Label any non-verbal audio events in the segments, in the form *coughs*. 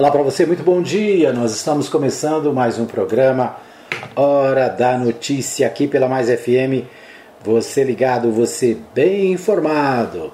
Olá para você, muito bom dia. Nós estamos começando mais um programa Hora da Notícia aqui pela Mais FM. Você ligado, você bem informado.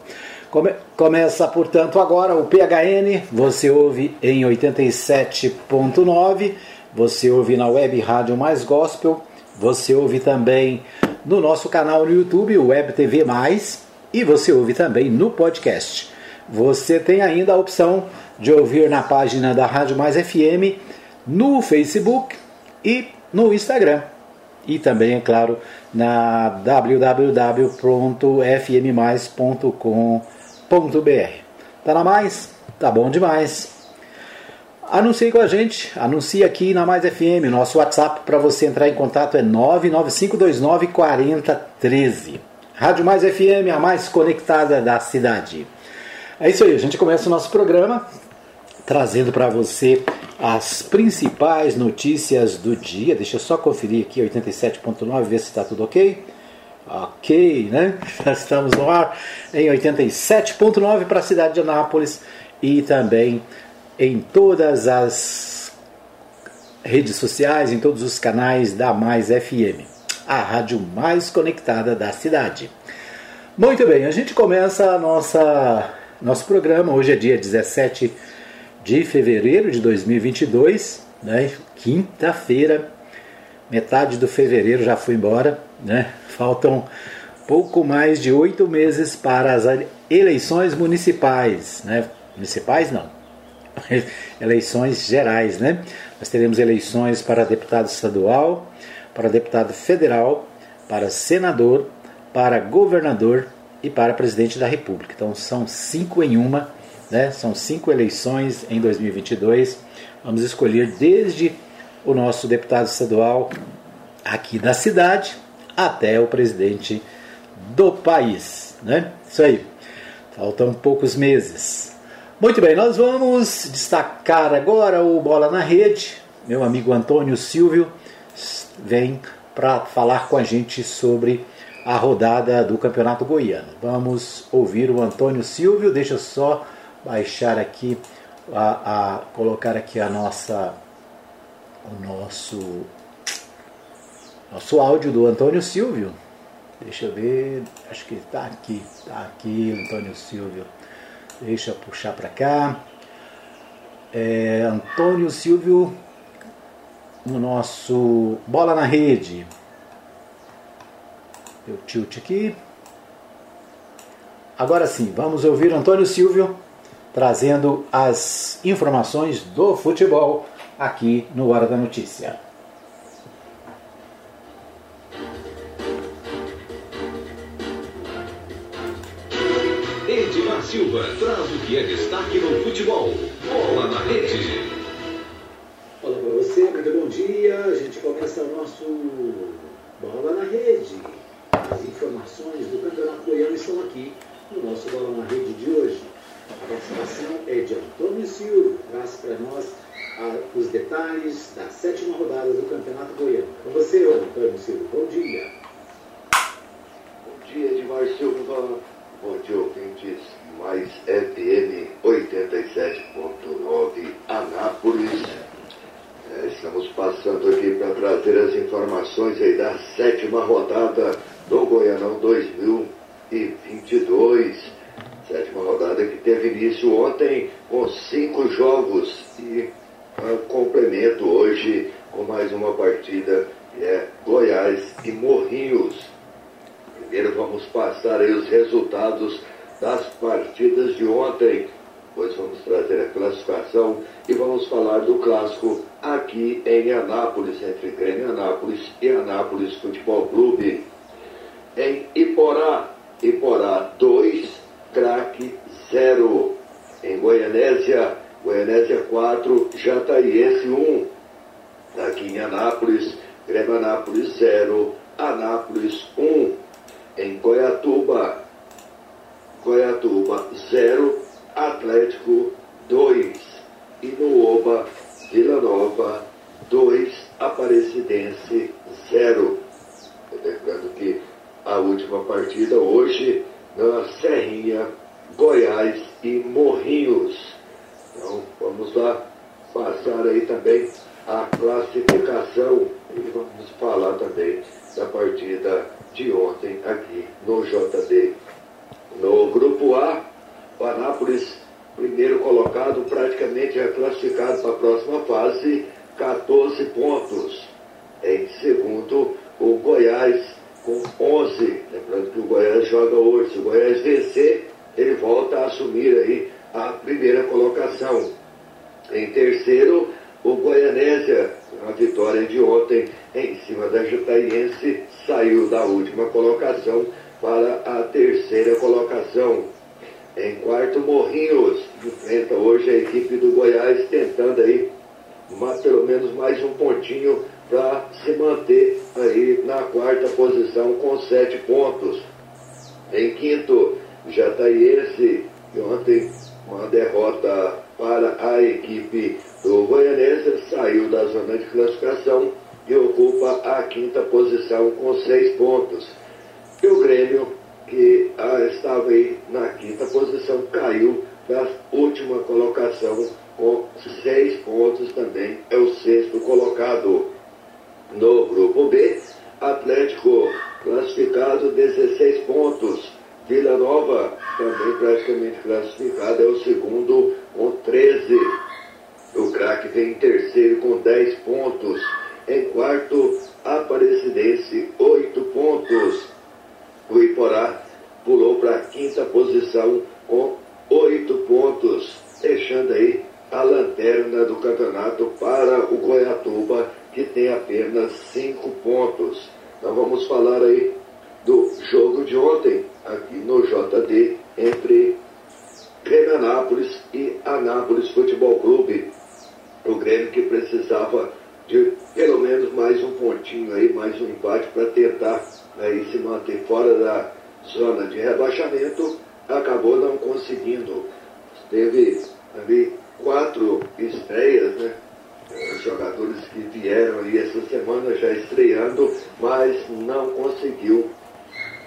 Come começa, portanto, agora o PHN. Você ouve em 87.9. Você ouve na web Rádio Mais Gospel. Você ouve também no nosso canal no YouTube, Web TV Mais. E você ouve também no podcast. Você tem ainda a opção de ouvir na página da Rádio Mais FM, no Facebook e no Instagram. E também, é claro, na www.fmmais.com.br. Tá na mais? Tá bom demais. Anuncie com a gente, anuncie aqui na Mais FM. Nosso WhatsApp para você entrar em contato é 99529 4013. Rádio Mais FM, a mais conectada da cidade. É isso aí, a gente começa o nosso programa trazendo para você as principais notícias do dia. Deixa eu só conferir aqui 87.9, ver se está tudo ok. Ok, né? *laughs* Já estamos no ar em 87.9 para a cidade de Anápolis e também em todas as redes sociais, em todos os canais da Mais FM, a rádio mais conectada da cidade. Muito bem, a gente começa a nossa nosso programa. Hoje é dia 17 de fevereiro de 2022, né? quinta-feira, metade do fevereiro já foi embora, né? faltam pouco mais de oito meses para as eleições municipais, né? municipais não, *laughs* eleições gerais, né? Nós teremos eleições para deputado estadual, para deputado federal, para senador, para governador e para presidente da República. Então são cinco em uma né? São cinco eleições em 2022. Vamos escolher desde o nosso deputado estadual aqui da cidade até o presidente do país. Né? Isso aí. Faltam poucos meses. Muito bem, nós vamos destacar agora o Bola na Rede. Meu amigo Antônio Silvio vem para falar com a gente sobre a rodada do Campeonato Goiano. Vamos ouvir o Antônio Silvio. Deixa eu só baixar aqui, a, a colocar aqui a nossa, o nosso, nosso áudio do Antônio Silvio. Deixa eu ver, acho que está aqui, está aqui Antônio Silvio. Deixa eu puxar para cá. É, Antônio Silvio no nosso Bola na Rede. Deu tilt aqui. Agora sim, vamos ouvir Antônio Silvio trazendo as informações do futebol aqui no Hora da Notícia. Edmar Silva traz o que é destaque no futebol. Bola na rede. Olá para você, muito bom dia. A gente começa o nosso Bola na Rede. As informações do Campeonato Goiano estão aqui no nosso Bola na Rede de hoje. A participação é de Antônio Silva, traz para nós ah, os detalhes da sétima rodada do Campeonato Goiano. Com você, Antônio Silva, bom dia. Bom dia, Edmar Silva. Bom dia, ouvintes. Mais FM 87.9 Anápolis. É, estamos passando aqui para trazer as informações aí da sétima rodada do Goianão 2022. Sétima rodada que teve início ontem com cinco jogos e uh, complemento hoje com mais uma partida que é Goiás e Morrinhos. Primeiro vamos passar aí os resultados das partidas de ontem, depois vamos trazer a classificação e vamos falar do clássico aqui em Anápolis, entre Grêmio Anápolis e Anápolis Futebol Clube. Em Iporá, Iporá 2, craque 0. Em Goianésia, Goianésia 4, Jataiense 1. Aqui em Anápolis, Grêmio Anápolis 0, Anápolis 1. Em Goiatuba, Goiatuba 0, Atlético 2. E no Oba, Vila Nova 2, Aparecidense 0. Lembrando que a última partida hoje na Serrinha, Goiás e Morrinhos. Então, vamos lá. passar aí também a classificação e vamos falar também da partida de ontem aqui no JD. No grupo A, o Anápolis, primeiro colocado, praticamente já classificado para a próxima fase, 14 pontos. Em segundo, o Goiás com 11. Lembrando que o Goiás joga hoje. Se o Goiás vencer, ele volta a assumir aí a primeira colocação. Em terceiro, o Goianésia, a vitória de ontem em cima da Jutaiense, saiu da última colocação para a terceira colocação. Em quarto, Morrinhos enfrenta hoje a equipe do Goiás, tentando aí uma, pelo menos mais um pontinho para se manter aí na quarta posição com sete pontos. Em quinto, Jataiense, e ontem uma derrota para a equipe do Goianese, saiu da zona de classificação e ocupa a quinta posição com seis pontos. E o Grêmio, que ah, estava aí na quinta posição, caiu para a última colocação com seis pontos também, é o sexto colocado. No grupo B, Atlético classificado 16 pontos. Vila Nova também praticamente classificado, é o segundo com 13. O craque vem em terceiro com 10 pontos. Em quarto, Aparecidense, 8 pontos. O Iporá pulou para a quinta posição com 8 pontos, deixando aí a lanterna do campeonato para o Goiatuba, que tem apenas 5 pontos. Então vamos falar aí do jogo de ontem, aqui no JD, entre Grêmio Anápolis e Anápolis Futebol Clube. O Grêmio que precisava de pelo menos mais um pontinho aí, mais um empate para tentar aí se manter fora da zona de rebaixamento, acabou não conseguindo. Teve ali quatro estreias, né? Jogadores que vieram aí essa semana já estreando, mas não conseguiu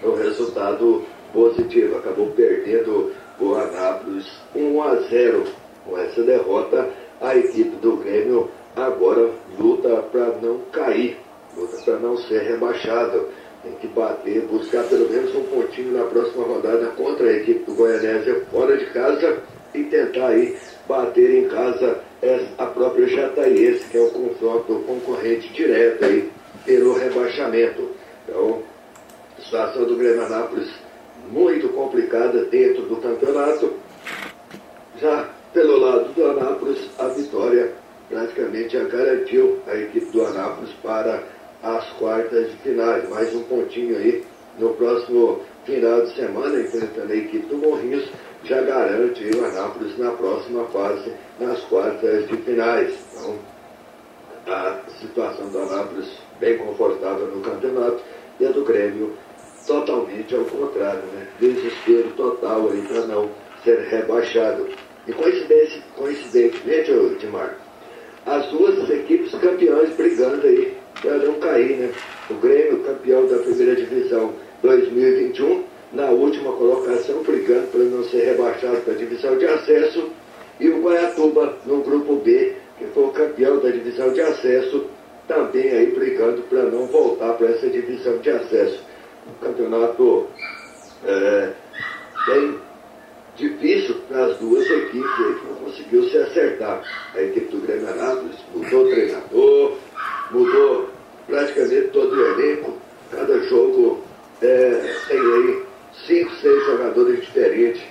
o resultado positivo. Acabou perdendo o Anápolis 1 a 0 com essa derrota. A equipe do Grêmio agora luta para não cair, luta para não ser rebaixado. Tem que bater, buscar pelo menos um pontinho na próxima rodada contra a equipe do Goianésia fora de casa e tentar aí bater em casa a própria Jataiense, que é o confronto concorrente direto aí pelo rebaixamento. Então, a situação do Grêmio Anápolis muito complicada dentro do campeonato. Já pelo lado do Anápolis, a vitória praticamente já garantiu a equipe do Anápolis para as quartas de finais. Mais um pontinho aí no próximo final de semana, enfrentando a equipe do Morrinhos, já garante o Anápolis na próxima fase, nas quartas de finais. Então, a situação do Anápolis bem confortável no campeonato e a do Grêmio totalmente ao contrário, né? Desespero total aí para não ser rebaixado. E coincidentemente, Dimar, as duas equipes campeãs brigando aí para não cair, né? O Grêmio, campeão da primeira divisão 2021, na última colocação, brigando para não ser rebaixado para a divisão de acesso, e o Guaiatuba no grupo B, que foi o campeão da divisão de acesso, também aí brigando para não voltar para essa divisão de acesso. Um campeonato é, bem difícil para as duas equipes que não conseguiu se acertar. A equipe do Grêmio Anápolis mudou o treinador, mudou praticamente todo o elenco. Cada jogo é, tem aí cinco, seis jogadores diferentes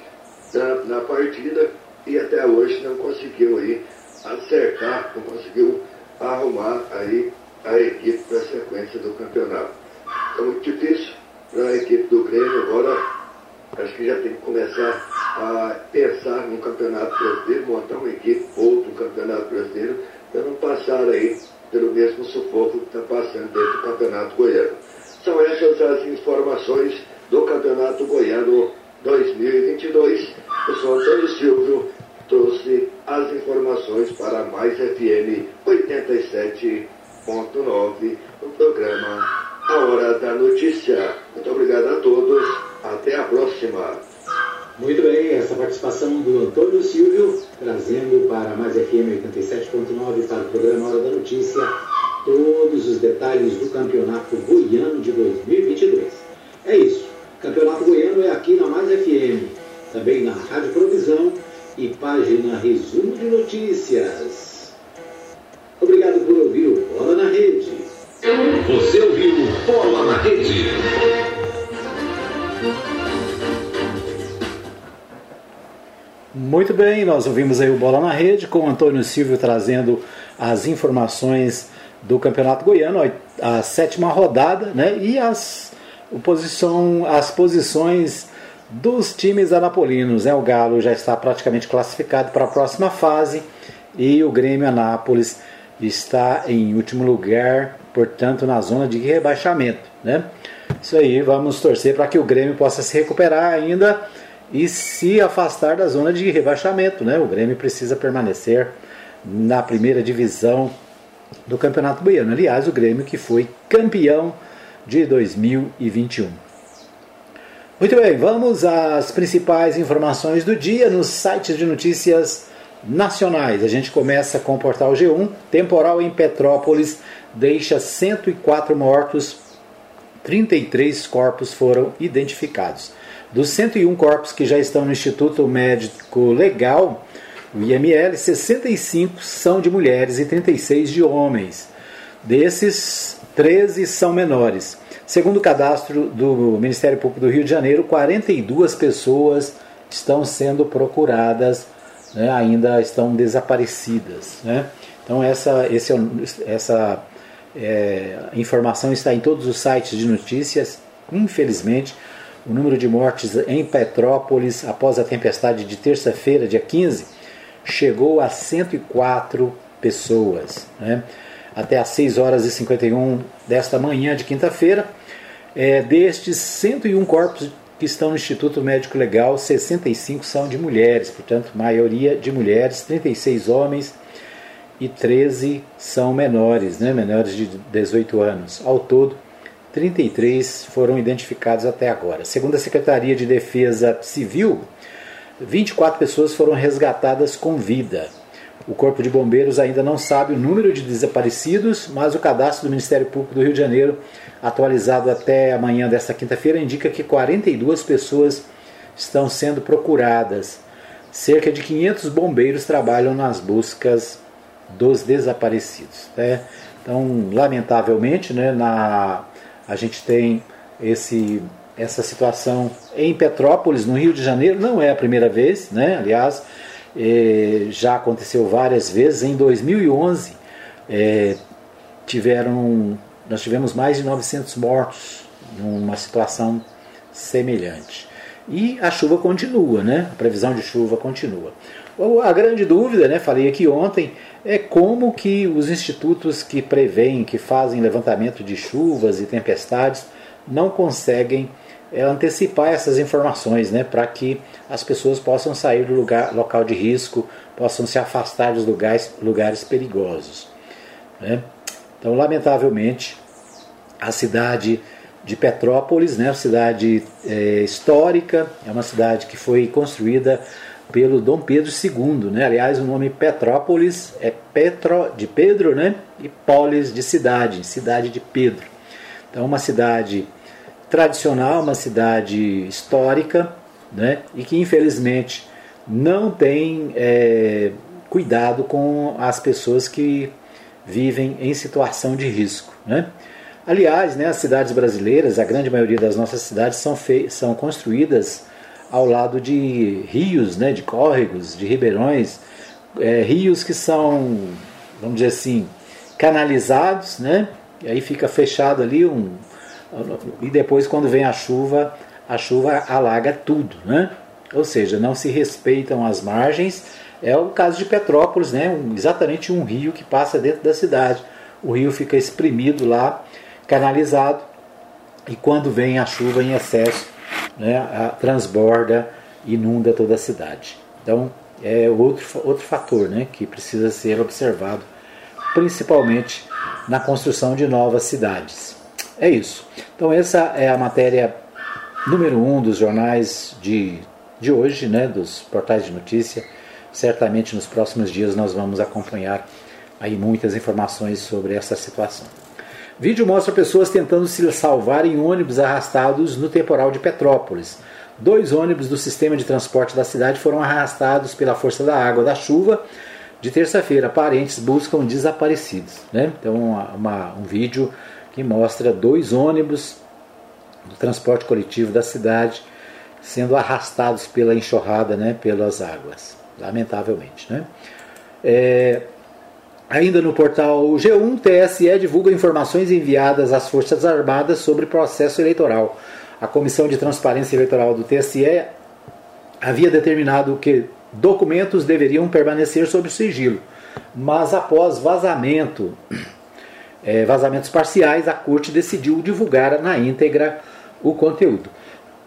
na, na partida e até hoje não conseguiu aí acertar, não conseguiu arrumar aí a equipe para a sequência do campeonato. É muito difícil para a equipe do Grêmio agora acho que já tem que começar a pensar no campeonato brasileiro, montar uma equipe outro no campeonato brasileiro, para não passar aí pelo mesmo sufoco que está passando dentro do campeonato goiano. São essas as informações do Campeonato Goiano 2022. Eu sou Antônio Silvio, trouxe as informações para Mais FM 87.9, no programa A Hora da Notícia. Muito obrigado a todos, até a próxima. Muito bem, essa participação do Antônio Silvio, trazendo para Mais FM 87.9 para o programa Hora da Notícia todos os detalhes do Campeonato Goiano de 2022. É isso. Campeonato Goiano é aqui na Mais FM, também na Rádio Provisão e página Resumo de Notícias. Obrigado por ouvir o Bola na Rede. Você ouviu Bola na Rede. Muito bem, nós ouvimos aí o Bola na Rede com o Antônio Silvio trazendo as informações do Campeonato Goiano, a, sétima rodada, né? E as, posição, as posições dos times anapolinos. Né? O Galo já está praticamente classificado para a próxima fase e o Grêmio Anápolis está em último lugar, portanto, na zona de rebaixamento. Né? Isso aí, vamos torcer para que o Grêmio possa se recuperar ainda e se afastar da zona de rebaixamento. Né? O Grêmio precisa permanecer na primeira divisão do Campeonato Goiano. Aliás, o Grêmio que foi campeão de 2021. Muito bem, vamos às principais informações do dia nos sites de notícias nacionais. A gente começa com o portal G1. Temporal em Petrópolis deixa 104 mortos, 33 corpos foram identificados. Dos 101 corpos que já estão no Instituto Médico Legal, o IML, 65 são de mulheres e 36 de homens. Desses, 13 são menores. Segundo o cadastro do Ministério Público do Rio de Janeiro, 42 pessoas estão sendo procuradas, né, ainda estão desaparecidas. Né? Então essa, esse, essa é, informação está em todos os sites de notícias. Infelizmente, o número de mortes em Petrópolis após a tempestade de terça-feira, dia 15, chegou a 104 pessoas. Né? Até às 6 horas e 51 desta manhã de quinta-feira, é, destes 101 corpos que estão no Instituto Médico Legal, 65 são de mulheres, portanto, maioria de mulheres, 36 homens e 13 são menores, né, menores de 18 anos. Ao todo, 33 foram identificados até agora. Segundo a Secretaria de Defesa Civil, 24 pessoas foram resgatadas com vida. O Corpo de Bombeiros ainda não sabe o número de desaparecidos, mas o cadastro do Ministério Público do Rio de Janeiro, atualizado até amanhã desta quinta-feira, indica que 42 pessoas estão sendo procuradas. Cerca de 500 bombeiros trabalham nas buscas dos desaparecidos. Né? Então, lamentavelmente, né, na, a gente tem esse essa situação em Petrópolis, no Rio de Janeiro, não é a primeira vez, né? aliás, é, já aconteceu várias vezes. Em 2011, é, tiveram, nós tivemos mais de 900 mortos numa situação semelhante. E a chuva continua, né? a previsão de chuva continua. A grande dúvida, né, falei aqui ontem, é como que os institutos que preveem, que fazem levantamento de chuvas e tempestades, não conseguem é antecipar essas informações, né, para que as pessoas possam sair do lugar, local de risco, possam se afastar dos lugares, lugares perigosos. Né? Então, lamentavelmente, a cidade de Petrópolis, né, cidade é, histórica, é uma cidade que foi construída pelo Dom Pedro II, né? Aliás, o nome Petrópolis é Petro de Pedro, né? E Polis de cidade, cidade de Pedro. Então, uma cidade tradicional, uma cidade histórica, né, e que infelizmente não tem é, cuidado com as pessoas que vivem em situação de risco. Né? Aliás, né, as cidades brasileiras, a grande maioria das nossas cidades são, são construídas ao lado de rios, né, de córregos, de ribeirões, é, rios que são, vamos dizer assim, canalizados, né, e aí fica fechado ali um, e depois quando vem a chuva, a chuva alaga tudo, né? Ou seja, não se respeitam as margens. É o caso de Petrópolis, né? Um, exatamente um rio que passa dentro da cidade. O rio fica exprimido lá, canalizado, e quando vem a chuva em excesso, né, a, transborda, inunda toda a cidade. Então, é outro, outro fator né, que precisa ser observado, principalmente na construção de novas cidades. É isso. Então essa é a matéria número um dos jornais de, de hoje, né, dos portais de notícia. Certamente nos próximos dias nós vamos acompanhar aí muitas informações sobre essa situação. Vídeo mostra pessoas tentando se salvar em ônibus arrastados no temporal de Petrópolis. Dois ônibus do sistema de transporte da cidade foram arrastados pela força da água da chuva de terça-feira. Parentes buscam desaparecidos. Né? Então, uma, uma, um vídeo que mostra dois ônibus do transporte coletivo da cidade sendo arrastados pela enxurrada, né, pelas águas, lamentavelmente. Né? É, ainda no portal G1, TSE divulga informações enviadas às Forças Armadas sobre processo eleitoral. A Comissão de Transparência Eleitoral do TSE havia determinado que documentos deveriam permanecer sob sigilo, mas após vazamento, é, vazamentos parciais, a Corte decidiu divulgar na íntegra o conteúdo.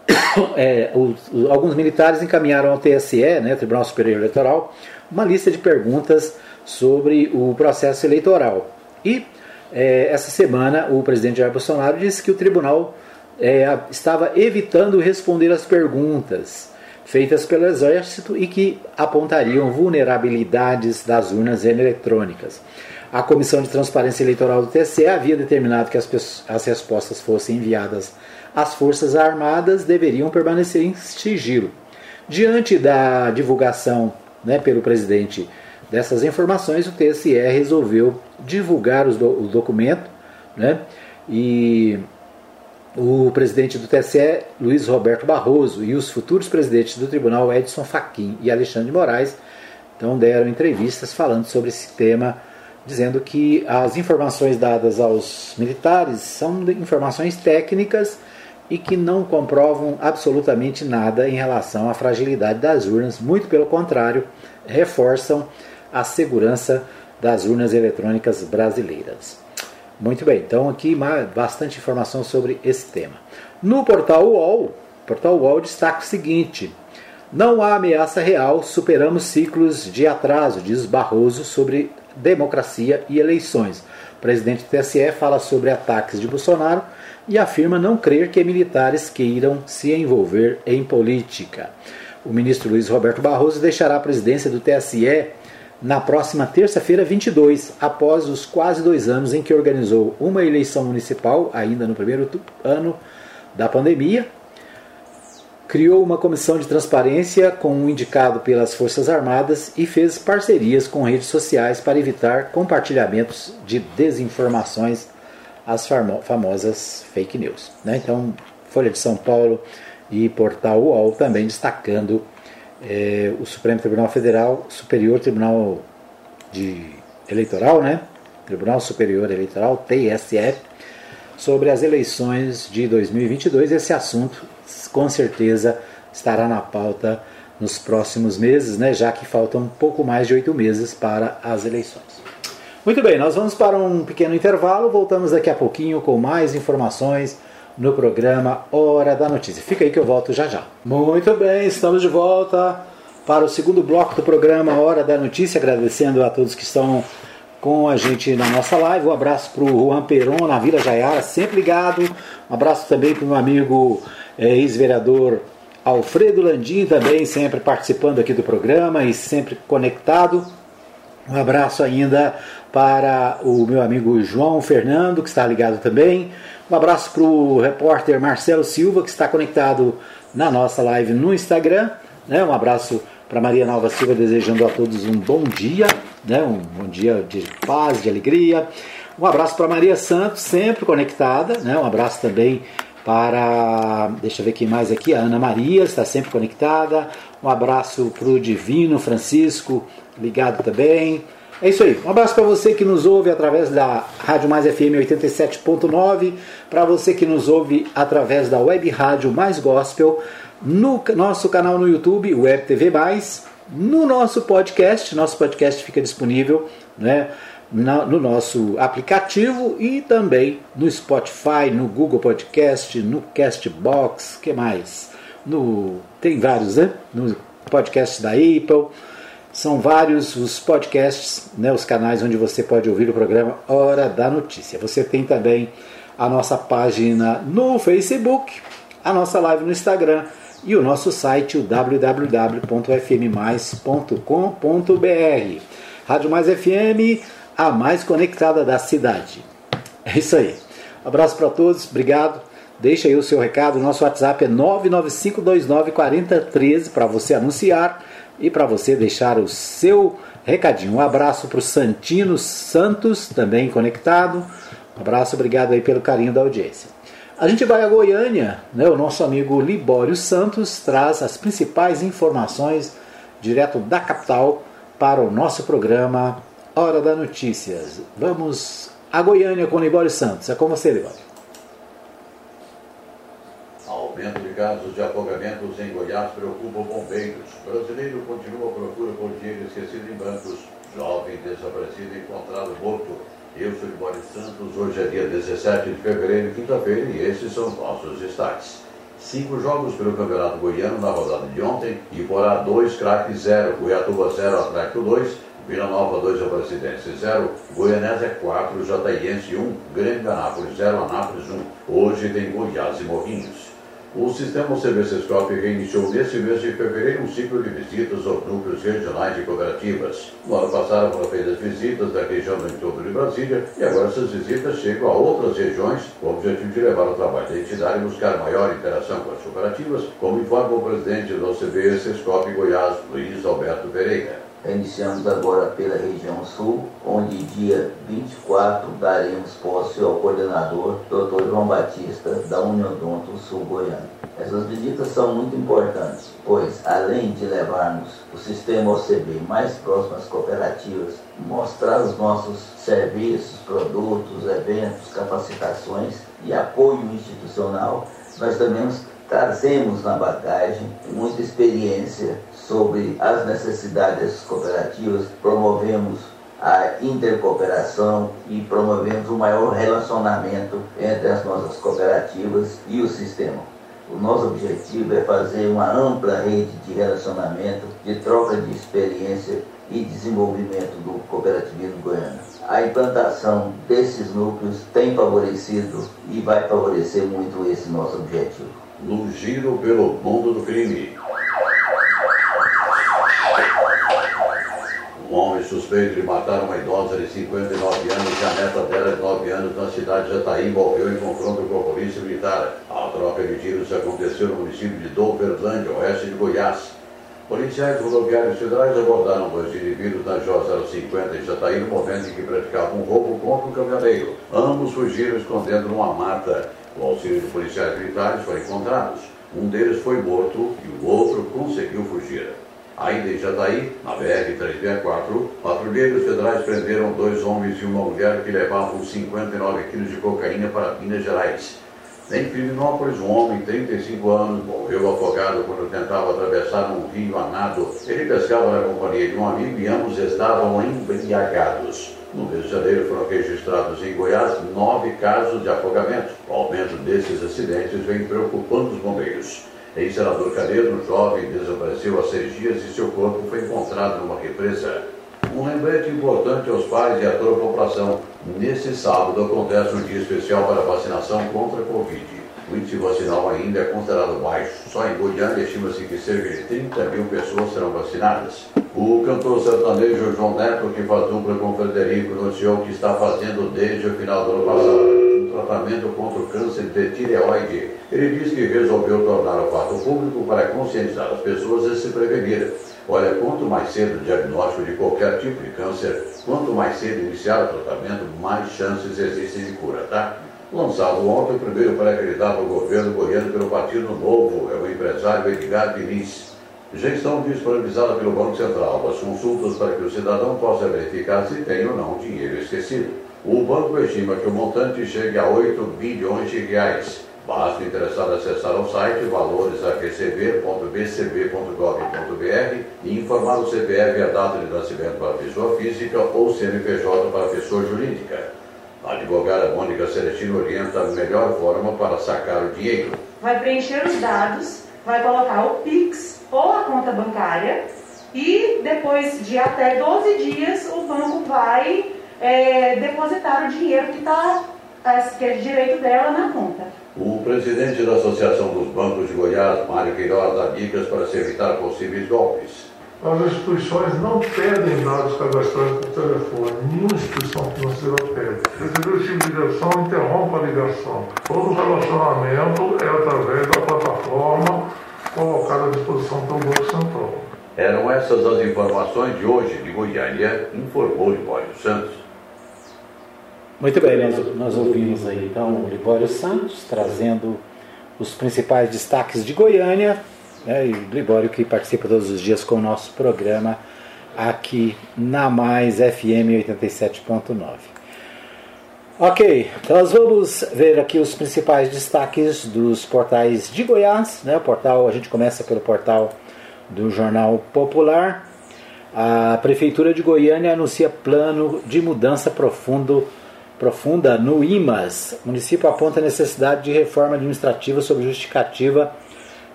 *coughs* É, os, alguns militares encaminharam ao TSE, né, Tribunal Superior Eleitoral, uma lista de perguntas sobre o processo eleitoral. E é, essa semana o presidente Jair Bolsonaro disse que o tribunal é, estava evitando responder as perguntas feitas pelo Exército e que apontariam vulnerabilidades das urnas eletrônicas. A Comissão de Transparência Eleitoral do TSE havia determinado que as, as respostas fossem enviadas às Forças Armadas, deveriam permanecer em sigilo. Diante da divulgação né, pelo presidente dessas informações, o TSE resolveu divulgar do, o documento né, e o presidente do TSE, Luiz Roberto Barroso, e os futuros presidentes do tribunal, Edson Fachin e Alexandre Moraes, então deram entrevistas falando sobre esse tema, dizendo que as informações dadas aos militares são informações técnicas e que não comprovam absolutamente nada em relação à fragilidade das urnas, muito pelo contrário, reforçam a segurança das urnas eletrônicas brasileiras. Muito bem, então aqui bastante informação sobre esse tema. No portal UOL, portal UOL destaca o seguinte: não há ameaça real, superamos ciclos de atraso, diz Barroso sobre democracia e eleições. O presidente do TSE fala sobre ataques de Bolsonaro e afirma não crer que militares queiram se envolver em política. O ministro Luiz Roberto Barroso deixará a presidência do TSE na próxima terça-feira, 22, após os quase dois anos em que organizou uma eleição municipal, ainda no primeiro ano da pandemia, criou uma comissão de transparência com um indicado pelas Forças Armadas e fez parcerias com redes sociais para evitar compartilhamentos de desinformações, as famosas fake news. Né? Então, Folha de São Paulo e Portal UOL também destacando é, o Supremo Tribunal Federal, Superior Tribunal de Eleitoral, né? Tribunal Superior Eleitoral, TSE, sobre as eleições de 2022. Esse assunto, com certeza, estará na pauta nos próximos meses, né? Já que faltam um pouco mais de oito meses para as eleições. Muito bem, nós vamos para um pequeno intervalo. Voltamos daqui a pouquinho com mais informações no programa Hora da Notícia. Fica aí que eu volto já já. Muito bem, estamos de volta para o segundo bloco do programa Hora da Notícia, agradecendo a todos que estão com a gente na nossa live. Um abraço para o Juan Peron, na Vila Jaiara, sempre ligado. Um abraço também para o meu amigo ex-vereador Alfredo Landim, também sempre participando aqui do programa e sempre conectado. Um abraço ainda para o meu amigo João Fernando, que está ligado também. Um abraço para o repórter Marcelo Silva, que está conectado na nossa live no Instagram. Né? Um abraço para Maria Nova Silva, desejando a todos um bom dia, né? um bom dia de paz, de alegria. Um abraço para Maria Santos, sempre conectada. Né? Um abraço também para, deixa eu ver quem mais aqui, a Ana Maria, está sempre conectada. Um abraço para o Divino Francisco, ligado também. É isso aí. Um abraço para você que nos ouve através da Rádio Mais FM 87.9, para você que nos ouve através da Web Rádio Mais Gospel, no nosso canal no YouTube, Web TV Mais, no nosso podcast, nosso podcast fica disponível, né? No nosso aplicativo e também no Spotify, no Google Podcast, no Castbox, que mais? No tem vários, né? No podcast da Apple. São vários os podcasts, né, os canais onde você pode ouvir o programa Hora da Notícia. Você tem também a nossa página no Facebook, a nossa live no Instagram e o nosso site o www.fmmais.com.br. Rádio Mais FM, a mais conectada da cidade. É isso aí. Abraço para todos, obrigado. Deixa aí o seu recado. Nosso WhatsApp é 995294013 para você anunciar e para você deixar o seu recadinho. Um abraço para o Santino Santos, também conectado. Um abraço, obrigado aí pelo carinho da audiência. A gente vai a Goiânia, né? o nosso amigo Libório Santos traz as principais informações direto da capital para o nosso programa Hora da Notícias. Vamos a Goiânia com Libório Santos. É com você, Libório. Aumento de casos de afogamentos em Goiás preocupa bombeiros. Brasileiro continua à procura por dinheiro esquecido em bancos. Jovem desaparecido encontrado morto. Eu sou Libório Santos, hoje é dia 17 de fevereiro, quinta-feira, e esses são os nossos destaques. Cinco jogos pelo Campeonato Goiano na rodada de ontem, Iporá 2, Craque 0, Goiatuba 0, Atlético 2, Vila Nova 2, Aparecidense 0, Goianésia 4, Jataiense 1, Grêmio Anápolis 0, Anápolis 1. Hoje tem Goiás e Morrinhos. O sistema CBCSCOP reiniciou neste mês de fevereiro um ciclo de visitas aos núcleos regionais de cooperativas. No ano passado foram feitas visitas da região do entorno de Brasília e agora essas visitas chegam a outras regiões com o objetivo de levar o trabalho da entidade e buscar maior interação com as cooperativas, como informa o presidente do CBCSCOP Goiás, Luiz Alberto Pereira. Iniciamos agora pela região sul, onde dia 24 daremos posse ao coordenador, Dr. João Batista, da Uniodonto Sul Goiano. Essas visitas são muito importantes, pois além de levarmos o sistema OCB mais próximo às cooperativas, mostrar os nossos serviços, produtos, eventos, capacitações e apoio institucional, nós também trazemos na bagagem muita experiência sobre as necessidades cooperativas, promovemos a intercooperação e promovemos um maior relacionamento entre as nossas cooperativas e o sistema. O nosso objetivo é fazer uma ampla rede de relacionamento, de troca de experiência e desenvolvimento do cooperativismo goiano. A implantação desses núcleos tem favorecido e vai favorecer muito esse nosso objetivo. No giro pelo mundo do crime. Um homem suspeito de matar uma idosa de 59 anos e a neta dela de 9 anos na cidade de Jataí morreu em confronto com a polícia militar. A troca de tiros aconteceu no município de Doverlândia, oeste de Goiás. Policiais rodoviários federais abordaram dois indivíduos na J050 em Jataí no momento em que praticavam um roubo contra o caminhoneiro. Ambos fugiram escondendo numa mata. O auxílio de policiais militares foram encontrados. Um deles foi morto e o outro conseguiu fugir. Ainda em Jataí, na BR-364, patrulheiros federais prenderam dois homens e uma mulher que levavam 59 quilos de cocaína para Minas Gerais. Em Pirinópolis, um homem de 35 anos morreu afogado quando tentava atravessar um rio a nado. Ele pescava na companhia de um amigo e ambos estavam embriagados. No mês de janeiro foram registrados em Goiás nove casos de afogamento. O aumento desses acidentes vem preocupando os bombeiros. Em Senador Canedo, um jovem desapareceu há seis dias e seu corpo foi encontrado numa represa. Um lembrete importante aos pais e a toda a população. Nesse sábado acontece um dia especial para vacinação contra a Covid. O índice vacinal ainda é considerado baixo. Só em Goiânia estima-se que cerca de 30 mil pessoas serão vacinadas. O cantor sertanejo João Neto, que faz dupla com Frederico, anunciou que está fazendo desde o final do ano passado tratamento contra o câncer de tireoide. Ele diz que resolveu tornar o fato público para conscientizar as pessoas e se prevenir. Olha, quanto mais cedo o diagnóstico de qualquer tipo de câncer, quanto mais cedo iniciar o tratamento, mais chances existem de cura, tá? Lançado ontem o primeiro pré-candidato ao governo goiano pelo Partido Novo, é o empresário Edgar Diniz. Já estão disponibilizadas pelo Banco Central as consultas para que o cidadão possa verificar se tem ou não dinheiro esquecido. O banco estima que o montante chegue a 8 bilhões de reais. Basta o interessado acessar o site valoresareceber.bcb.gov.br e informar o CPF e a data de nascimento para pessoa física ou CNPJ para pessoa jurídica. A advogada Mônica Celestino orienta a melhor forma para sacar o dinheiro. Vai preencher os dados, vai colocar o PIX ou a conta bancária e depois de até 12 dias o banco vai é, depositar o dinheiro que está que é direito dela na conta. O presidente da Associação dos Bancos de Goiás, Mário Queiroz, dá dicas para se evitar possíveis golpes. As instituições não pedem dados cadastrais por telefone. Nenhuma instituição financeira pede. Receber o tipo de ligação, interrompa a ligação. Todo relacionamento é através da plataforma colocada à disposição pelo Banco Central. Eram essas as informações de hoje de Goiânia, informou Libório Santos. Muito bem, nós, nós ouvimos aí então o Libório Santos trazendo os principais destaques de Goiânia, né, e o Libório que participa todos os dias com o nosso programa aqui na Mais FM 87.9. Ok, então nós vamos ver aqui os principais destaques dos portais de Goiás. Né? O portal, a gente começa pelo portal do Jornal Popular. A Prefeitura de Goiânia anuncia plano de mudança profundo, profunda no IMAS. O município aponta necessidade de reforma administrativa sob justificativa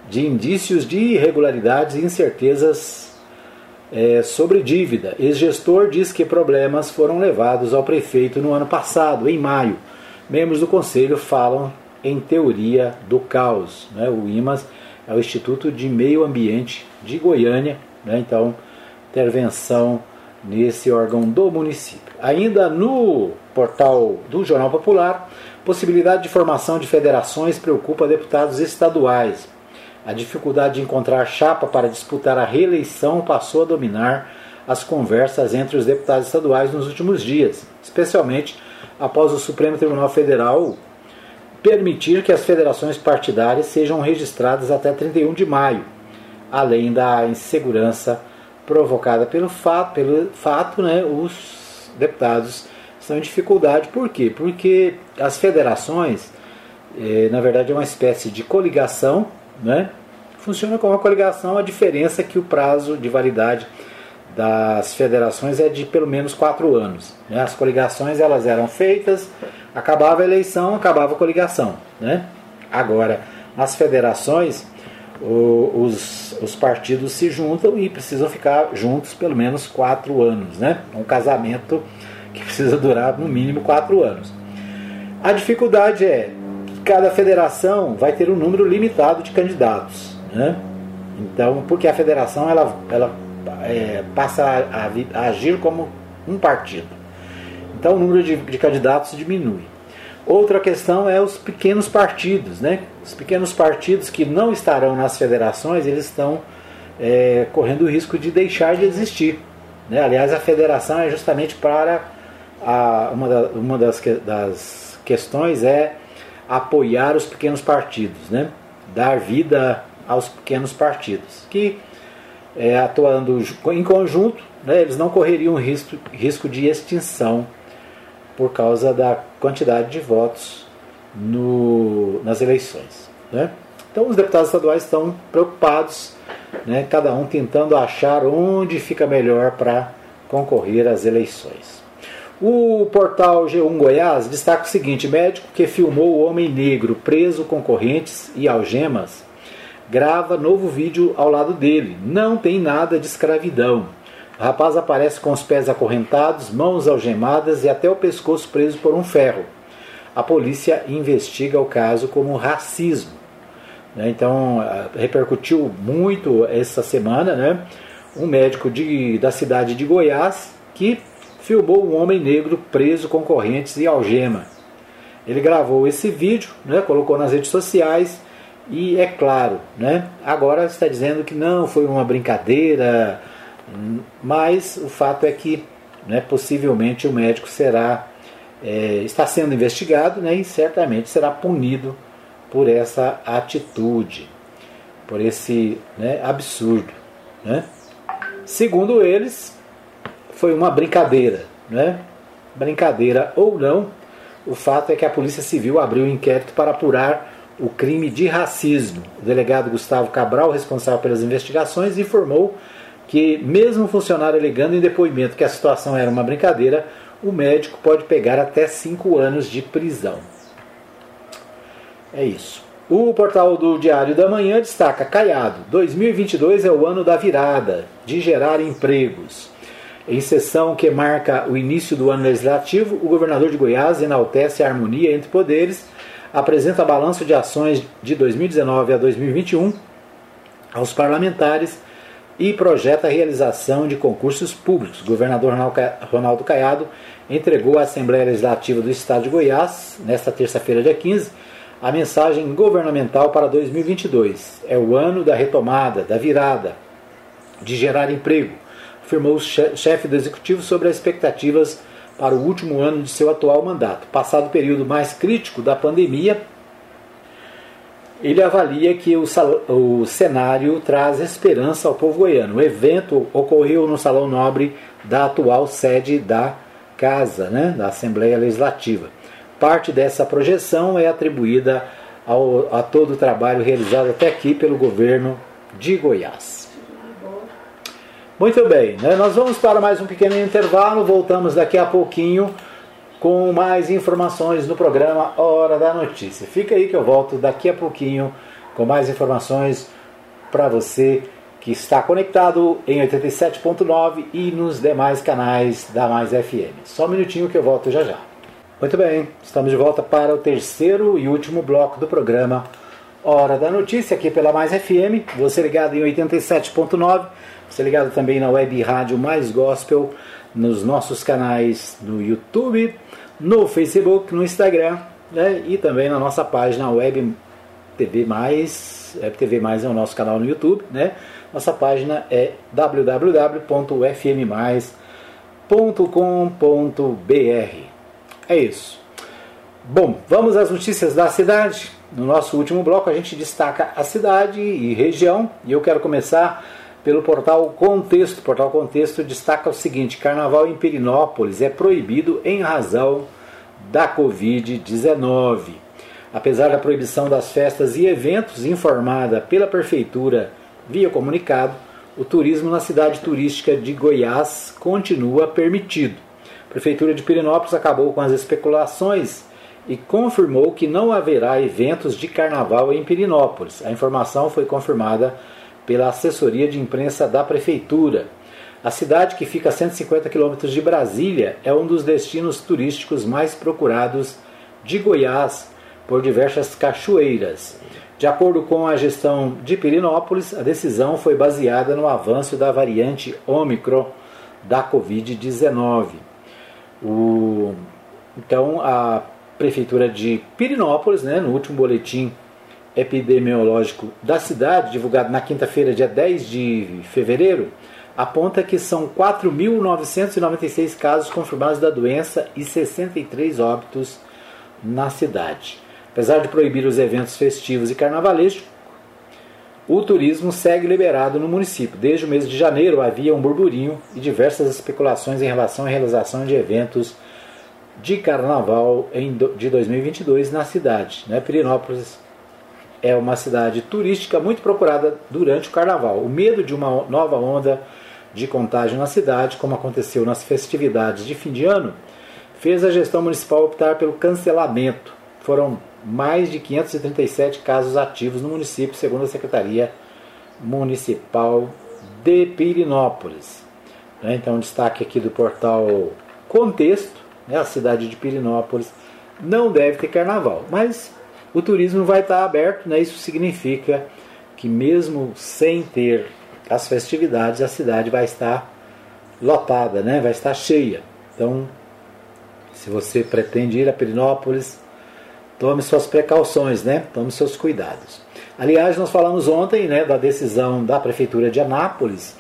de indícios de irregularidades e incertezas é, sobre dívida. Ex-gestor diz que problemas foram levados ao prefeito no ano passado, em maio. Membros do conselho falam em teoria do caos. Né? O IMAS é o Instituto de Meio Ambiente de Goiânia, né? então, intervenção nesse órgão do município. Ainda no portal do Jornal Popular, possibilidade de formação de federações preocupa deputados estaduais. A dificuldade de encontrar chapa para disputar a reeleição passou a dominar as conversas entre os deputados estaduais nos últimos dias, especialmente após o Supremo Tribunal Federal permitir que as federações partidárias sejam registradas até 31 de maio, além da insegurança provocada pelo fato, pelo fato né, os deputados estão em dificuldade. Por quê? Porque as federações, eh, na verdade, é uma espécie de coligação, né? funciona como uma coligação, a diferença é que o prazo de validade das federações é de pelo menos quatro anos. Né? As coligações elas eram feitas Acabava a eleição, acabava a coligação. Né? Agora, nas federações, o, os, os partidos se juntam e precisam ficar juntos pelo menos quatro anos. Né? Um casamento que precisa durar no mínimo quatro anos. A dificuldade é cada federação vai ter um número limitado de candidatos. Né? Então, porque a federação ela, ela é, passa a, a, agir como um partido. Então o número de, de candidatos diminui. Outra questão é os pequenos partidos, né? Os pequenos partidos que não estarão nas federações, eles estão é, correndo o risco de deixar de existir. Né? Aliás, a federação é justamente para a, uma, da, uma das, das questões é apoiar os pequenos partidos, né? Dar vida aos pequenos partidos que é, atuando em conjunto, né, eles não correriam risco, risco de extinção por causa da quantidade de votos no, nas eleições. Né? Então os deputados estaduais estão preocupados, né, cada um tentando achar onde fica melhor para concorrer às eleições. O portal G1 Goiás destaca o seguinte: médico que filmou o homem negro preso com correntes e algemas grava novo vídeo ao lado dele. Não tem nada de escravidão. O rapaz aparece com os pés acorrentados, mãos algemadas e até o pescoço preso por um ferro. A polícia investiga o caso como racismo. Né? Então, repercutiu muito essa semana né? um médico de, da cidade de Goiás que filmou um homem negro preso com correntes e algema. Ele gravou esse vídeo, né? colocou nas redes sociais e é claro, né? agora está dizendo que não foi uma brincadeira mas o fato é que né, possivelmente o médico será é, está sendo investigado né, e certamente será punido por essa atitude, por esse né, absurdo. Né? Segundo eles, foi uma brincadeira. Né? Brincadeira ou não, o fato é que a Polícia Civil abriu um inquérito para apurar o crime de racismo. O delegado Gustavo Cabral, responsável pelas investigações, informou que, mesmo o funcionário alegando em depoimento que a situação era uma brincadeira, o médico pode pegar até cinco anos de prisão. É isso. O portal do Diário da Manhã destaca: Caiado, 2022 é o ano da virada, de gerar empregos. Em sessão que marca o início do ano legislativo, o governador de Goiás enaltece a harmonia entre poderes, apresenta balanço de ações de 2019 a 2021 aos parlamentares e projeta a realização de concursos públicos. O governador Ronaldo Caiado entregou à Assembleia Legislativa do Estado de Goiás, nesta terça-feira, dia 15, a mensagem governamental para 2022. É o ano da retomada, da virada, de gerar emprego, afirmou o chefe do executivo sobre as expectativas para o último ano de seu atual mandato. Passado o período mais crítico da pandemia, ele avalia que o, o, cenário traz esperança ao povo goiano. O evento ocorreu no Salão Nobre da atual sede da Casa, né, da Assembleia Legislativa. Parte dessa projeção é atribuída ao, a todo o trabalho realizado até aqui pelo governo de Goiás. Muito bem, né? nós vamos para mais um pequeno intervalo, voltamos daqui a pouquinho com mais informações no programa Hora da Notícia. Fica aí que eu volto daqui a pouquinho com mais informações para você que está conectado em 87.9 e nos demais canais da Mais FM. Só um minutinho que eu volto já já. Muito bem, estamos de volta para o terceiro e último bloco do programa Hora da Notícia, aqui pela Mais FM. Você ligado em 87.9, você ligado também na web rádio Mais Gospel, nos nossos canais no YouTube, no Facebook, no Instagram né? e também na nossa página web TV Mais. Web TV Mais é o nosso canal no YouTube, né? Nossa página é www.fmmais.com.br. É isso. Bom, vamos às notícias da cidade. No nosso último bloco a gente destaca a cidade e região e eu quero começar pelo portal Contexto. O portal Contexto destaca o seguinte: Carnaval em Pirinópolis é proibido em razão da Covid-19. Apesar da proibição das festas e eventos informada pela prefeitura via comunicado, o turismo na cidade turística de Goiás continua permitido. Prefeitura de Pirenópolis acabou com as especulações e confirmou que não haverá eventos de carnaval em Pirinópolis. A informação foi confirmada pela assessoria de imprensa da prefeitura. A cidade, que fica a 150 quilômetros de Brasília, é um dos destinos turísticos mais procurados de Goiás por diversas cachoeiras. De acordo com a gestão de Pirinópolis, a decisão foi baseada no avanço da variante Ômicron da Covid-19. O, então, a Prefeitura de Pirinópolis, né, no último boletim epidemiológico da cidade, divulgado na quinta-feira, dia 10 de fevereiro, aponta que são 4.996 casos confirmados da doença e 63 óbitos na cidade. Apesar de proibir os eventos festivos e carnavalescos, o turismo segue liberado no município. Desde o mês de janeiro havia um burburinho e diversas especulações em relação à realização de eventos de carnaval de 2022 na cidade. Né? Pirinópolis é uma cidade turística muito procurada durante o carnaval. O medo de uma nova onda de contágio na cidade, como aconteceu nas festividades de fim de ano, fez a gestão municipal optar pelo cancelamento. Foram mais de 537 casos ativos no município, segundo a Secretaria Municipal de Pirinópolis. Né, então, destaque aqui do portal Contexto, né, a cidade de Pirinópolis não deve ter carnaval, mas o turismo vai estar aberto, né, isso significa que mesmo sem ter as festividades, a cidade vai estar lotada, né, vai estar cheia. Então, se você pretende ir a Pirinópolis, tome suas precauções, né? Tome seus cuidados. Aliás, nós falamos ontem né, da decisão da Prefeitura de Anápolis,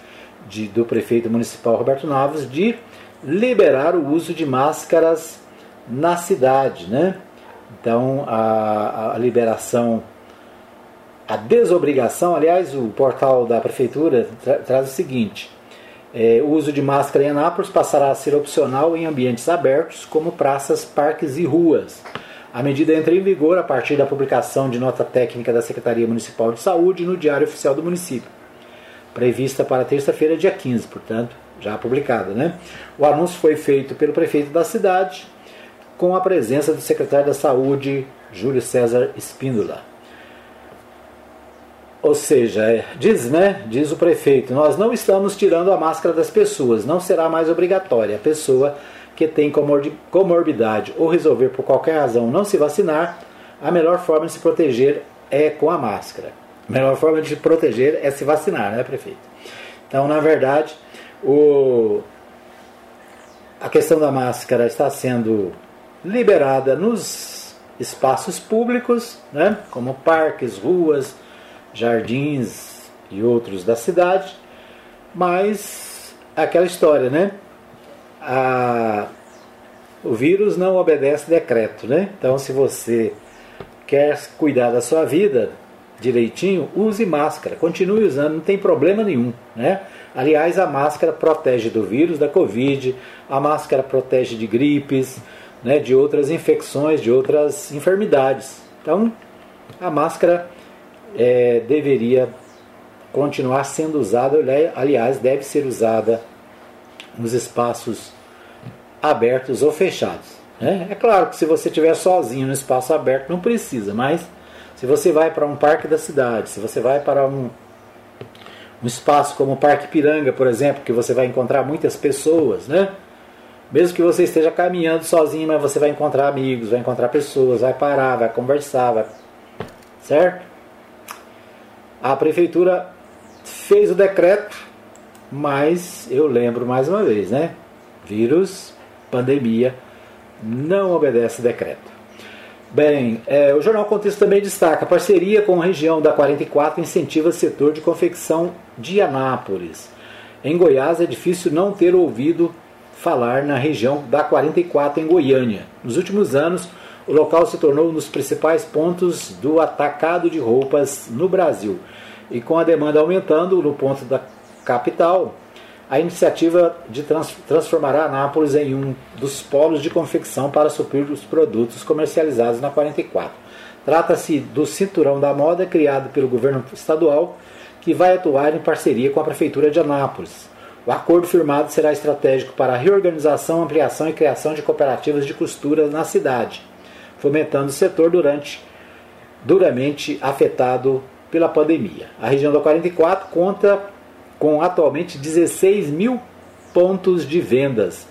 de, do prefeito municipal Roberto Naves, de liberar o uso de máscaras na cidade. Né? Então, a, a liberação, a desobrigação, aliás, o portal da Prefeitura tra, traz o seguinte: é, o uso de máscara em Anápolis passará a ser opcional em ambientes abertos, como praças, parques e ruas. A medida entra em vigor a partir da publicação de nota técnica da Secretaria Municipal de Saúde no Diário Oficial do Município, prevista para terça-feira, dia 15, portanto, já publicada. Né? O anúncio foi feito pelo prefeito da cidade, com a presença do secretário da Saúde, Júlio César Espíndola. Ou seja, é, diz, né, diz o prefeito, nós não estamos tirando a máscara das pessoas, não será mais obrigatória. A pessoa que tem comorbidade ou resolver por qualquer razão não se vacinar, a melhor forma de se proteger é com a máscara. A melhor forma de se proteger é se vacinar, né, prefeito? Então, na verdade, o, a questão da máscara está sendo liberada nos espaços públicos, né, como parques, ruas, jardins e outros da cidade, mas aquela história, né? A, o vírus não obedece decreto, né? Então, se você quer cuidar da sua vida direitinho, use máscara, continue usando, não tem problema nenhum, né? Aliás, a máscara protege do vírus, da Covid, a máscara protege de gripes, né, de outras infecções, de outras enfermidades. Então, a máscara é, deveria continuar sendo usada, aliás, deve ser usada nos espaços abertos ou fechados. Né? É claro que se você estiver sozinho no espaço aberto, não precisa, mas se você vai para um parque da cidade, se você vai para um, um espaço como o Parque Piranga, por exemplo, que você vai encontrar muitas pessoas, né? Mesmo que você esteja caminhando sozinho, mas você vai encontrar amigos, vai encontrar pessoas, vai parar, vai conversar, vai... certo? A prefeitura fez o decreto, mas eu lembro mais uma vez, né? Vírus, pandemia, não obedece decreto. Bem, é, o Jornal Contexto também destaca: parceria com a região da 44 incentiva setor de confecção de Anápolis. Em Goiás é difícil não ter ouvido falar na região da 44 em Goiânia. Nos últimos anos, o local se tornou um dos principais pontos do atacado de roupas no Brasil. E com a demanda aumentando no ponto da capital, a iniciativa de trans transformará Anápolis em um dos polos de confecção para suprir os produtos comercializados na 44. Trata-se do Cinturão da Moda, criado pelo governo estadual, que vai atuar em parceria com a Prefeitura de Anápolis. O acordo firmado será estratégico para a reorganização, ampliação e criação de cooperativas de costura na cidade, fomentando o setor durante, duramente afetado pela pandemia. A região da 44 conta com atualmente 16 mil pontos de vendas,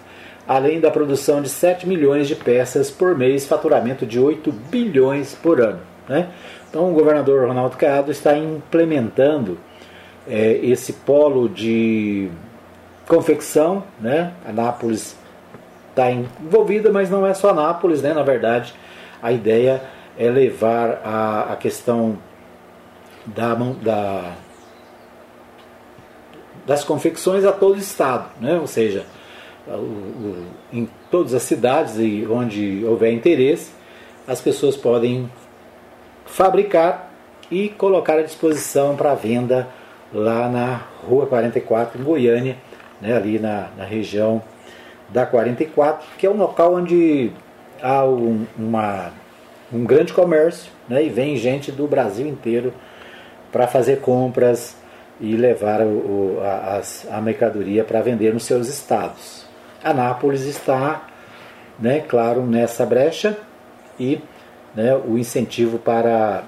além da produção de 7 milhões de peças por mês, faturamento de 8 bilhões por ano. Né? Então, o governador Ronaldo Caiado está implementando é, esse polo de confecção. Né? Anápolis está envolvida, mas não é só Anápolis, né? na verdade, a ideia é levar a, a questão da, da das confecções a todo o estado, né? ou seja, o, o, em todas as cidades e onde houver interesse, as pessoas podem fabricar e colocar à disposição para venda lá na Rua 44, em Goiânia, né? ali na, na região da 44, que é um local onde há um, uma, um grande comércio né? e vem gente do Brasil inteiro para fazer compras e levar o, a, a, mercadoria para vender nos seus estados. Anápolis está, né, claro, nessa brecha e né, o incentivo para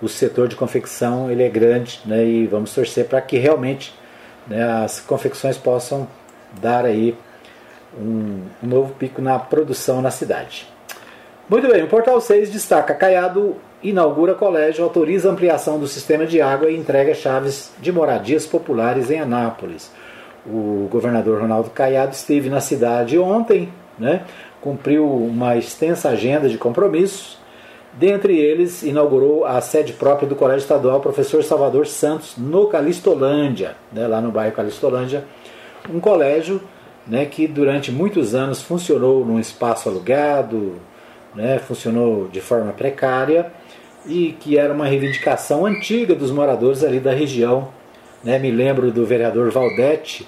o setor de confecção ele é grande né, e vamos torcer para que realmente né, as confecções possam dar aí um, um novo pico na produção na cidade. Muito bem, o Portal 6 destaca Caiado inaugura colégio, autoriza ampliação do sistema de água e entrega chaves de moradias populares em Anápolis. O governador Ronaldo Caiado esteve na cidade ontem, né, cumpriu uma extensa agenda de compromissos. Dentre eles, inaugurou a sede própria do Colégio Estadual Professor Salvador Santos, no Calistolândia, né, lá no bairro Calistolândia, um colégio né, que durante muitos anos funcionou num espaço alugado, né, funcionou de forma precária e que era uma reivindicação antiga dos moradores ali da região. Né? Me lembro do vereador Valdete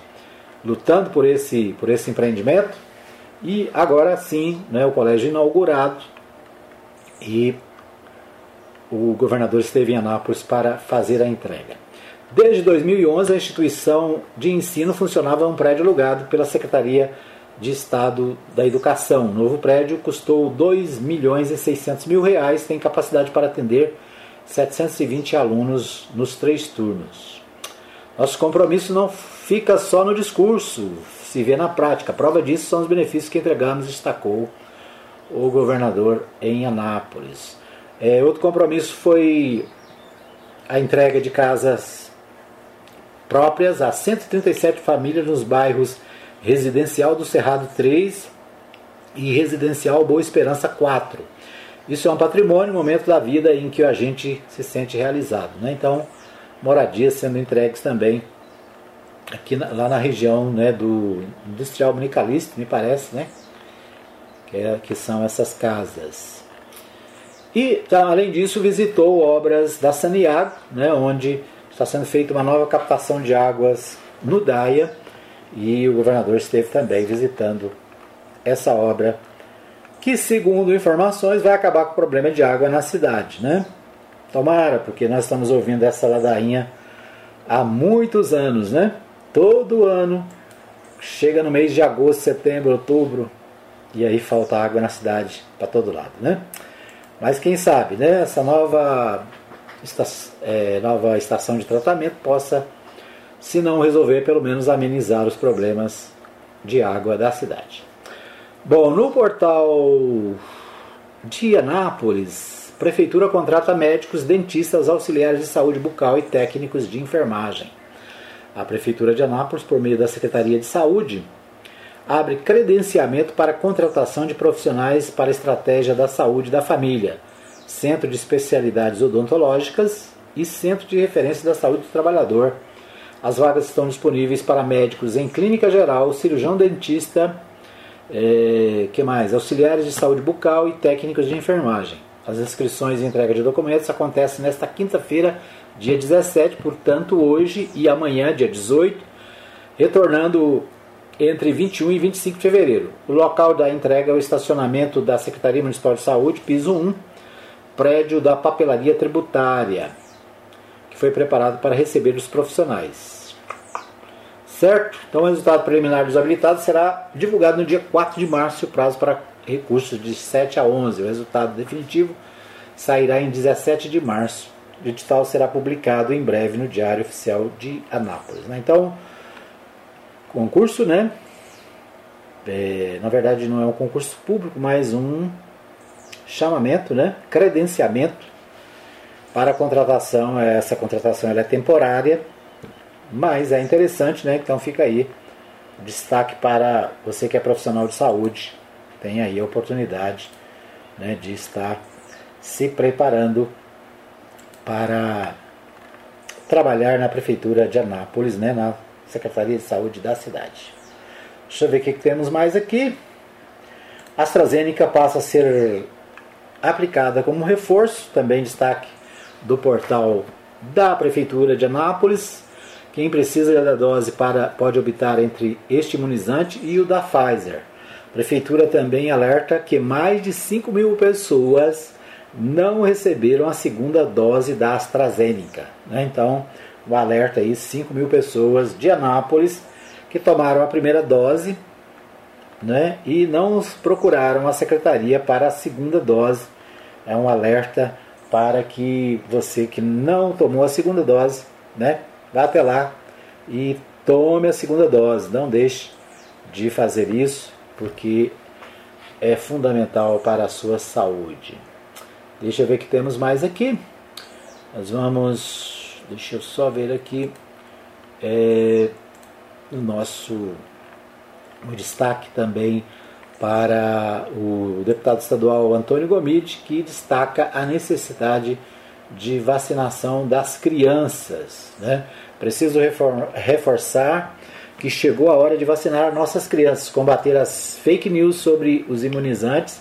lutando por esse, por esse empreendimento e agora sim né, o colégio inaugurado e o governador esteve em Anápolis para fazer a entrega. Desde 2011, a instituição de ensino funcionava em um prédio alugado pela Secretaria de Estado da Educação. O novo prédio custou 2 milhões e 600 mil reais, tem capacidade para atender 720 alunos nos três turnos. Nosso compromisso não fica só no discurso, se vê na prática. Prova disso são os benefícios que entregamos, destacou o governador em Anápolis. É, outro compromisso foi a entrega de casas próprias a 137 famílias nos bairros Residencial do Cerrado 3 e Residencial Boa Esperança 4. Isso é um patrimônio, um momento da vida em que a gente se sente realizado. Né? Então, moradias sendo entregues também aqui na, lá na região né, do Industrial Municalista, me parece, né? É, que são essas casas. E, tá, além disso, visitou obras da Saniago, né, onde está sendo feita uma nova captação de águas no Daia, e o governador esteve também visitando essa obra, que, segundo informações, vai acabar com o problema de água na cidade. Né? Tomara, porque nós estamos ouvindo essa ladainha há muitos anos, né? Todo ano, chega no mês de agosto, setembro, outubro, e aí falta água na cidade para todo lado, né? Mas quem sabe, né? Essa nova, é, nova estação de tratamento possa, se não resolver, pelo menos amenizar os problemas de água da cidade. Bom, no portal de Anápolis, Prefeitura contrata médicos, dentistas, auxiliares de saúde bucal e técnicos de enfermagem. A Prefeitura de Anápolis, por meio da Secretaria de Saúde, abre credenciamento para contratação de profissionais para a estratégia da saúde da família, centro de especialidades odontológicas e centro de referência da saúde do trabalhador. As vagas estão disponíveis para médicos em clínica geral, cirurgião dentista, é, que mais? auxiliares de saúde bucal e técnicos de enfermagem. As inscrições e entrega de documentos acontecem nesta quinta-feira, dia 17, portanto, hoje e amanhã, dia 18, retornando entre 21 e 25 de fevereiro. O local da entrega é o estacionamento da Secretaria Municipal de Saúde, piso 1, prédio da papelaria tributária, que foi preparado para receber os profissionais. Certo? Então o resultado preliminar dos habilitados será divulgado no dia 4 de março, o prazo para recursos de 7 a 11. O resultado definitivo sairá em 17 de março. O edital será publicado em breve no Diário Oficial de Anápolis. Né? Então, concurso, né? É, na verdade não é um concurso público, mas um chamamento, né? Credenciamento para a contratação. Essa contratação é temporária, mas é interessante, né? Então fica aí destaque para você que é profissional de saúde, tem aí a oportunidade né, de estar se preparando para trabalhar na prefeitura de Anápolis, né, na Secretaria de Saúde da cidade. Deixa eu ver o que temos mais aqui. A AstraZeneca passa a ser aplicada como reforço, também destaque do portal da Prefeitura de Anápolis. Quem precisa da dose para, pode optar entre este imunizante e o da Pfizer. A Prefeitura também alerta que mais de 5 mil pessoas não receberam a segunda dose da AstraZeneca. Né? Então, o alerta aí, 5 mil pessoas de Anápolis que tomaram a primeira dose né, e não procuraram a secretaria para a segunda dose. É um alerta para que você que não tomou a segunda dose, né, vá até lá e tome a segunda dose. Não deixe de fazer isso, porque é fundamental para a sua saúde. Deixa eu ver que temos mais aqui. Nós vamos Deixa eu só ver aqui é, o nosso o destaque também para o deputado estadual Antônio Gomide, que destaca a necessidade de vacinação das crianças. Né? Preciso reforçar que chegou a hora de vacinar nossas crianças, combater as fake news sobre os imunizantes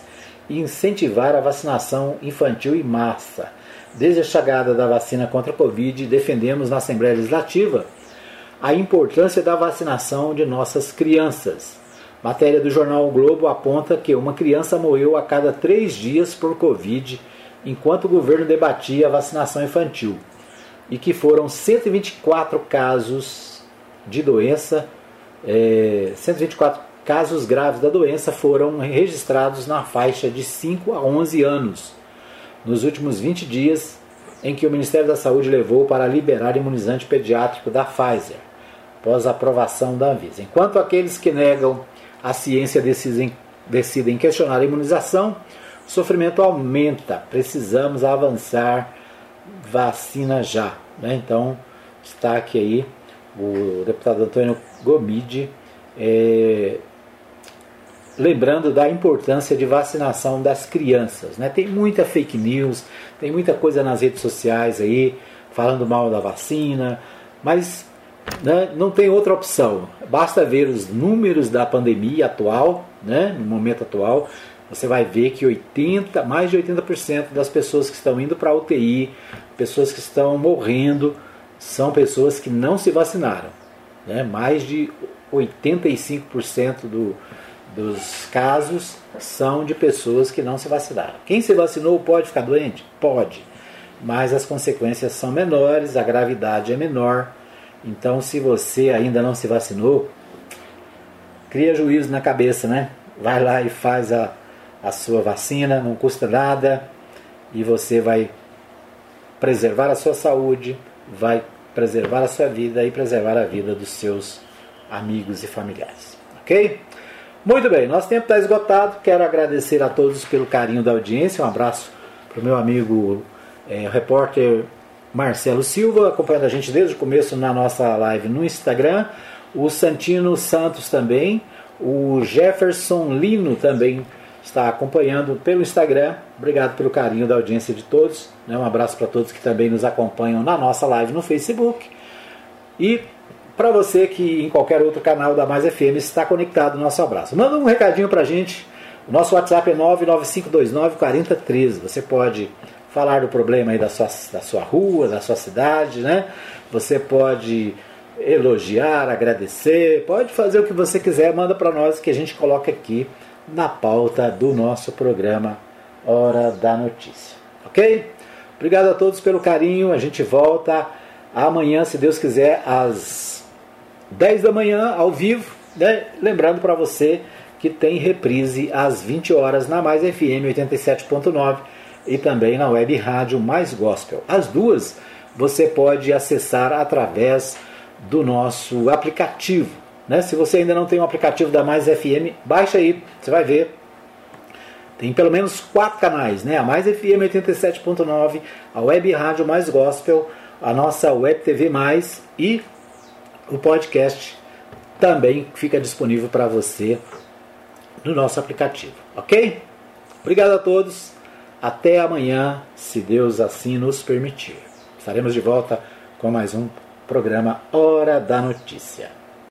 e incentivar a vacinação infantil em massa. Desde a chegada da vacina contra a Covid, defendemos na Assembleia Legislativa a importância da vacinação de nossas crianças. Matéria do jornal o Globo aponta que uma criança morreu a cada três dias por Covid enquanto o governo debatia a vacinação infantil e que foram 124 casos de doença, é, 124 casos graves da doença foram registrados na faixa de 5 a 11 anos nos últimos 20 dias em que o Ministério da Saúde levou para liberar imunizante pediátrico da Pfizer, após a aprovação da Anvisa. Enquanto aqueles que negam a ciência decidem, decidem questionar a imunização, o sofrimento aumenta. Precisamos avançar vacina já. Né? Então, destaque aí o deputado Antônio Gomide, é, lembrando da importância de vacinação das crianças. Né? Tem muita fake news, tem muita coisa nas redes sociais aí, falando mal da vacina, mas né, não tem outra opção. Basta ver os números da pandemia atual, né, no momento atual, você vai ver que 80, mais de 80% das pessoas que estão indo para a UTI, pessoas que estão morrendo, são pessoas que não se vacinaram. Né? Mais de 85% do, dos casos são de pessoas que não se vacinaram. Quem se vacinou pode ficar doente? Pode, mas as consequências são menores, a gravidade é menor. Então, se você ainda não se vacinou, cria juízo na cabeça, né? Vai lá e faz a, a sua vacina, não custa nada e você vai preservar a sua saúde, vai preservar a sua vida e preservar a vida dos seus amigos e familiares. Ok? Muito bem, nosso tempo está esgotado. Quero agradecer a todos pelo carinho da audiência. Um abraço para o meu amigo é, repórter Marcelo Silva, acompanhando a gente desde o começo na nossa live no Instagram. O Santino Santos também. O Jefferson Lino também está acompanhando pelo Instagram. Obrigado pelo carinho da audiência de todos. Né? Um abraço para todos que também nos acompanham na nossa live no Facebook. E para você que em qualquer outro canal da Mais FM está conectado, nosso abraço. Manda um recadinho para a gente. O nosso WhatsApp é 995294013. Você pode falar do problema aí da sua, da sua rua, da sua cidade, né? Você pode elogiar, agradecer, pode fazer o que você quiser, manda para nós que a gente coloca aqui na pauta do nosso programa Hora da Notícia. Ok? Obrigado a todos pelo carinho. A gente volta amanhã, se Deus quiser, às 10 da manhã, ao vivo, né? lembrando para você que tem reprise às 20 horas na Mais FM 87.9 e também na web rádio Mais Gospel. As duas você pode acessar através do nosso aplicativo. Né? Se você ainda não tem o um aplicativo da Mais FM, baixa aí, você vai ver. Tem pelo menos quatro canais, né? A Mais FM 87.9, a Web Rádio Mais Gospel, a nossa Web TV Mais e o podcast também fica disponível para você no nosso aplicativo, ok? Obrigado a todos. Até amanhã, se Deus assim nos permitir. Estaremos de volta com mais um programa Hora da Notícia.